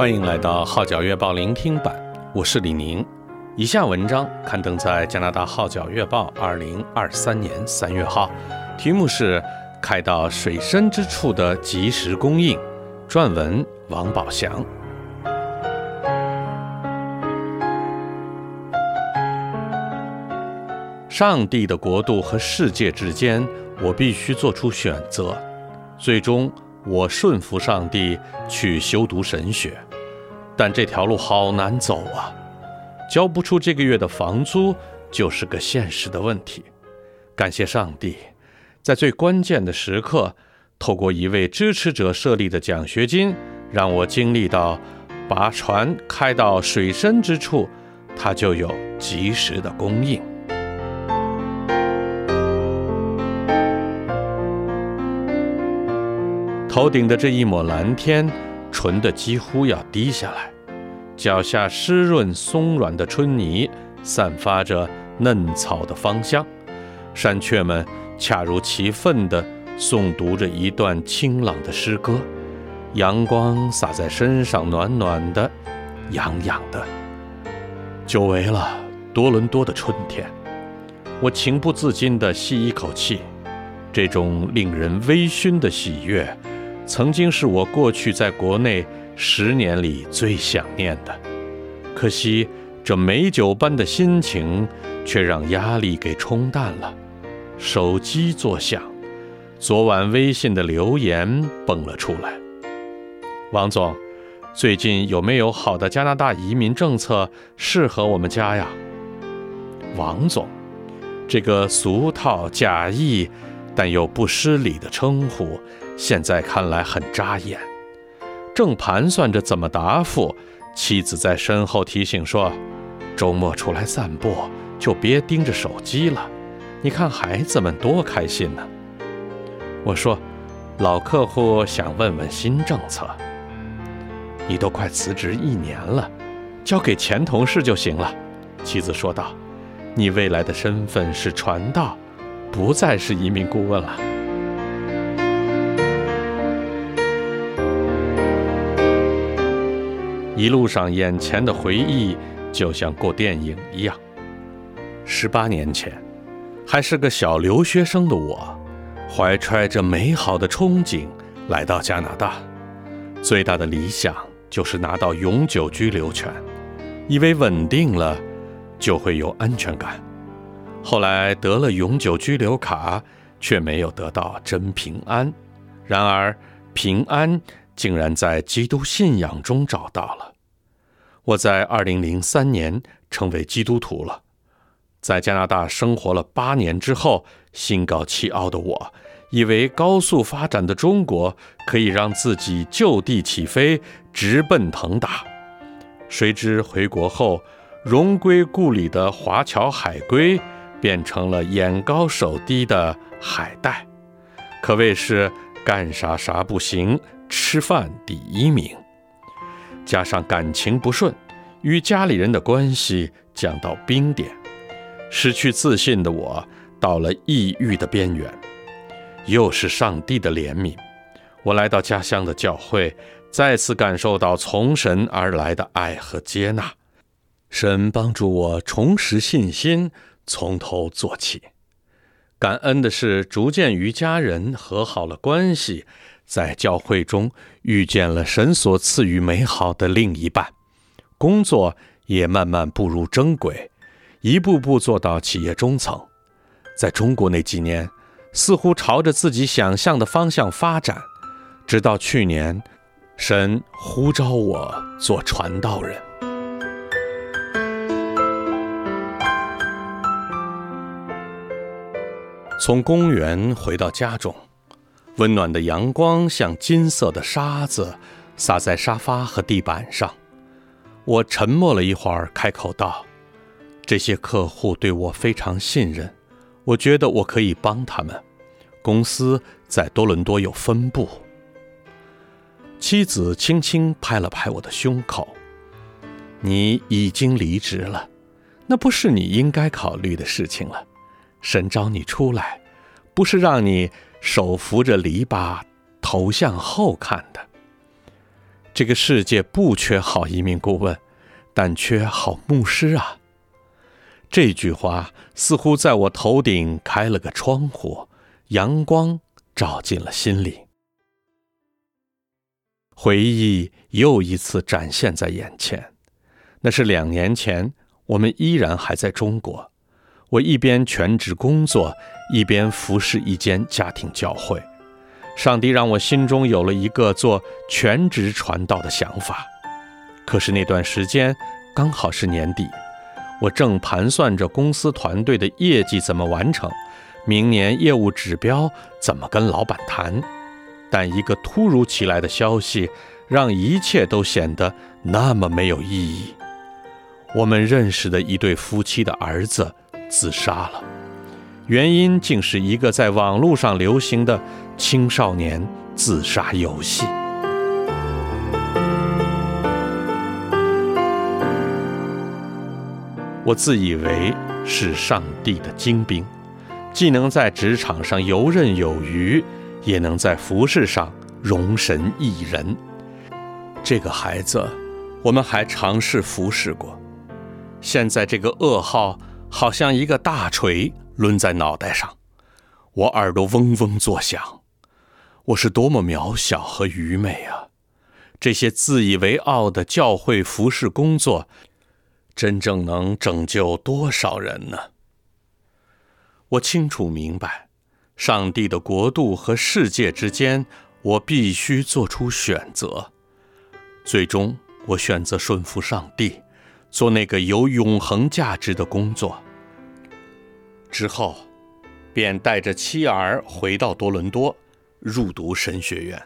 欢迎来到《号角月报》聆听版，我是李宁。以下文章刊登在加拿大《号角月报》二零二三年三月号，题目是《开到水深之处的及时供应》，撰文王宝祥。上帝的国度和世界之间，我必须做出选择。最终，我顺服上帝去修读神学，但这条路好难走啊！交不出这个月的房租，就是个现实的问题。感谢上帝，在最关键的时刻，透过一位支持者设立的奖学金，让我经历到把船开到水深之处，它就有及时的供应。头顶的这一抹蓝天，纯得几乎要滴下来；脚下湿润松软的春泥，散发着嫩草的芳香。山雀们恰如其分地诵读着一段清朗的诗歌，阳光洒在身上，暖暖的，痒痒的。久违了多伦多的春天，我情不自禁地吸一口气，这种令人微醺的喜悦。曾经是我过去在国内十年里最想念的，可惜这美酒般的心情却让压力给冲淡了。手机作响，昨晚微信的留言蹦了出来：“王总，最近有没有好的加拿大移民政策适合我们家呀？”王总，这个俗套假意但又不失礼的称呼。现在看来很扎眼，正盘算着怎么答复，妻子在身后提醒说：“周末出来散步就别盯着手机了，你看孩子们多开心呢。”我说：“老客户想问问新政策。”你都快辞职一年了，交给前同事就行了。”妻子说道：“你未来的身份是传道，不再是移民顾问了。”一路上，眼前的回忆就像过电影一样。十八年前，还是个小留学生的我，怀揣着美好的憧憬来到加拿大，最大的理想就是拿到永久居留权，以为稳定了就会有安全感。后来得了永久居留卡，却没有得到真平安。然而，平安。竟然在基督信仰中找到了。我在二零零三年成为基督徒了，在加拿大生活了八年之后，心高气傲的我，以为高速发展的中国可以让自己就地起飞，直奔腾达。谁知回国后，荣归故里的华侨海归变成了眼高手低的海带，可谓是干啥啥不行。吃饭第一名，加上感情不顺，与家里人的关系降到冰点，失去自信的我到了抑郁的边缘。又是上帝的怜悯，我来到家乡的教会，再次感受到从神而来的爱和接纳。神帮助我重拾信心，从头做起。感恩的是，逐渐与家人和好了关系。在教会中遇见了神所赐予美好的另一半，工作也慢慢步入正轨，一步步做到企业中层。在中国那几年，似乎朝着自己想象的方向发展，直到去年，神呼召我做传道人。从公园回到家中。温暖的阳光像金色的沙子洒在沙发和地板上。我沉默了一会儿，开口道：“这些客户对我非常信任，我觉得我可以帮他们。公司在多伦多有分部。”妻子轻轻拍了拍我的胸口：“你已经离职了，那不是你应该考虑的事情了。神召你出来，不是让你……”手扶着篱笆，头向后看的。这个世界不缺好移民顾问，但缺好牧师啊。这句话似乎在我头顶开了个窗户，阳光照进了心里。回忆又一次展现在眼前，那是两年前，我们依然还在中国。我一边全职工作，一边服侍一间家庭教会。上帝让我心中有了一个做全职传道的想法。可是那段时间刚好是年底。我正盘算着公司团队的业绩怎么完成，明年业务指标怎么跟老板谈，但一个突如其来的消息让一切都显得那么没有意义。我们认识的一对夫妻的儿子自杀了，原因竟是一个在网络上流行的青少年自杀游戏。我自以为是上帝的精兵，既能在职场上游刃有余，也能在服饰上容神益人。这个孩子，我们还尝试服侍过。现在这个噩耗好像一个大锤抡在脑袋上，我耳朵嗡嗡作响。我是多么渺小和愚昧啊！这些自以为傲的教会服事工作。真正能拯救多少人呢？我清楚明白，上帝的国度和世界之间，我必须做出选择。最终，我选择顺服上帝，做那个有永恒价值的工作。之后，便带着妻儿回到多伦多，入读神学院。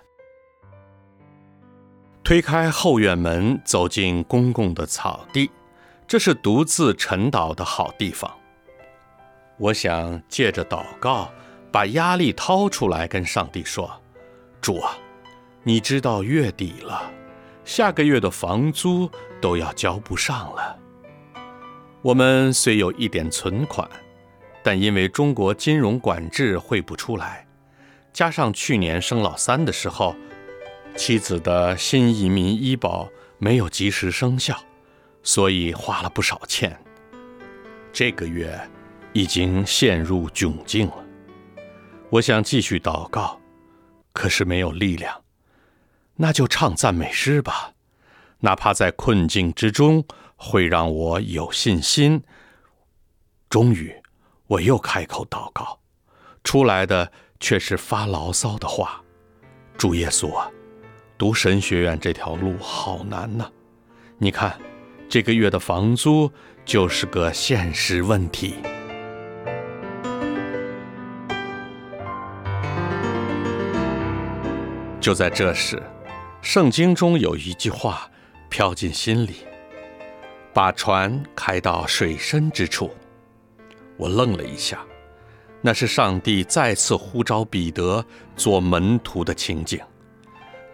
推开后院门，走进公共的草地。这是独自晨祷的好地方。我想借着祷告，把压力掏出来，跟上帝说：“主啊，你知道月底了，下个月的房租都要交不上了。我们虽有一点存款，但因为中国金融管制汇不出来，加上去年生老三的时候，妻子的新移民医保没有及时生效。”所以花了不少钱，这个月已经陷入窘境了。我想继续祷告，可是没有力量。那就唱赞美诗吧，哪怕在困境之中，会让我有信心。终于，我又开口祷告，出来的却是发牢骚的话：“主耶稣啊，读神学院这条路好难呐，你看。”这个月的房租就是个现实问题。就在这时，圣经中有一句话飘进心里：“把船开到水深之处。”我愣了一下，那是上帝再次呼召彼得做门徒的情景。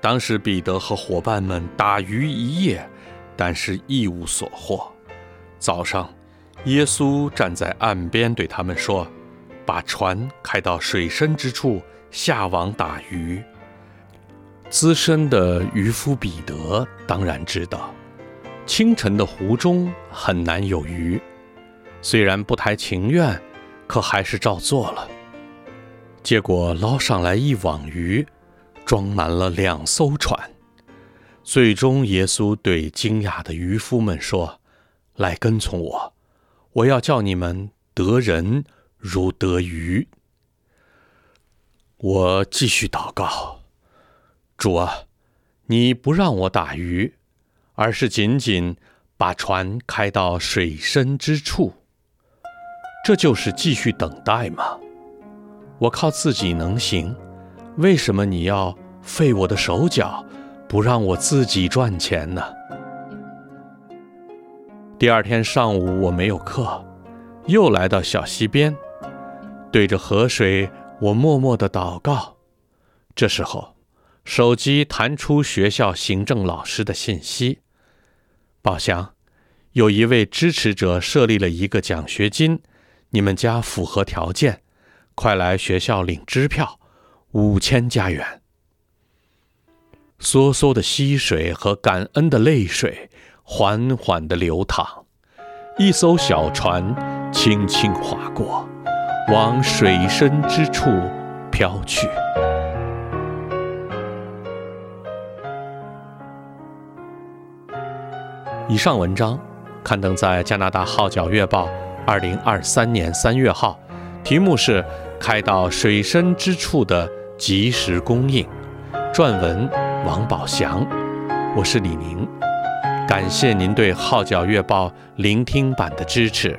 当时彼得和伙伴们打鱼一夜。但是一无所获。早上，耶稣站在岸边对他们说：“把船开到水深之处，下网打鱼。”资深的渔夫彼得当然知道，清晨的湖中很难有鱼。虽然不太情愿，可还是照做了。结果捞上来一网鱼，装满了两艘船。最终，耶稣对惊讶的渔夫们说：“来跟从我，我要叫你们得人如得鱼。”我继续祷告：“主啊，你不让我打鱼，而是仅仅把船开到水深之处，这就是继续等待吗？我靠自己能行，为什么你要废我的手脚？”不让我自己赚钱呢。第二天上午我没有课，又来到小溪边，对着河水，我默默的祷告。这时候，手机弹出学校行政老师的信息：宝祥，有一位支持者设立了一个奖学金，你们家符合条件，快来学校领支票，五千加元。梭梭的溪水和感恩的泪水缓缓地流淌，一艘小船轻轻划过，往水深之处飘去。以上文章刊登在加拿大《号角月报》二零二三年三月号，题目是《开到水深之处的及时供应》，撰文王宝祥，我是李宁，感谢您对《号角月报》聆听版的支持。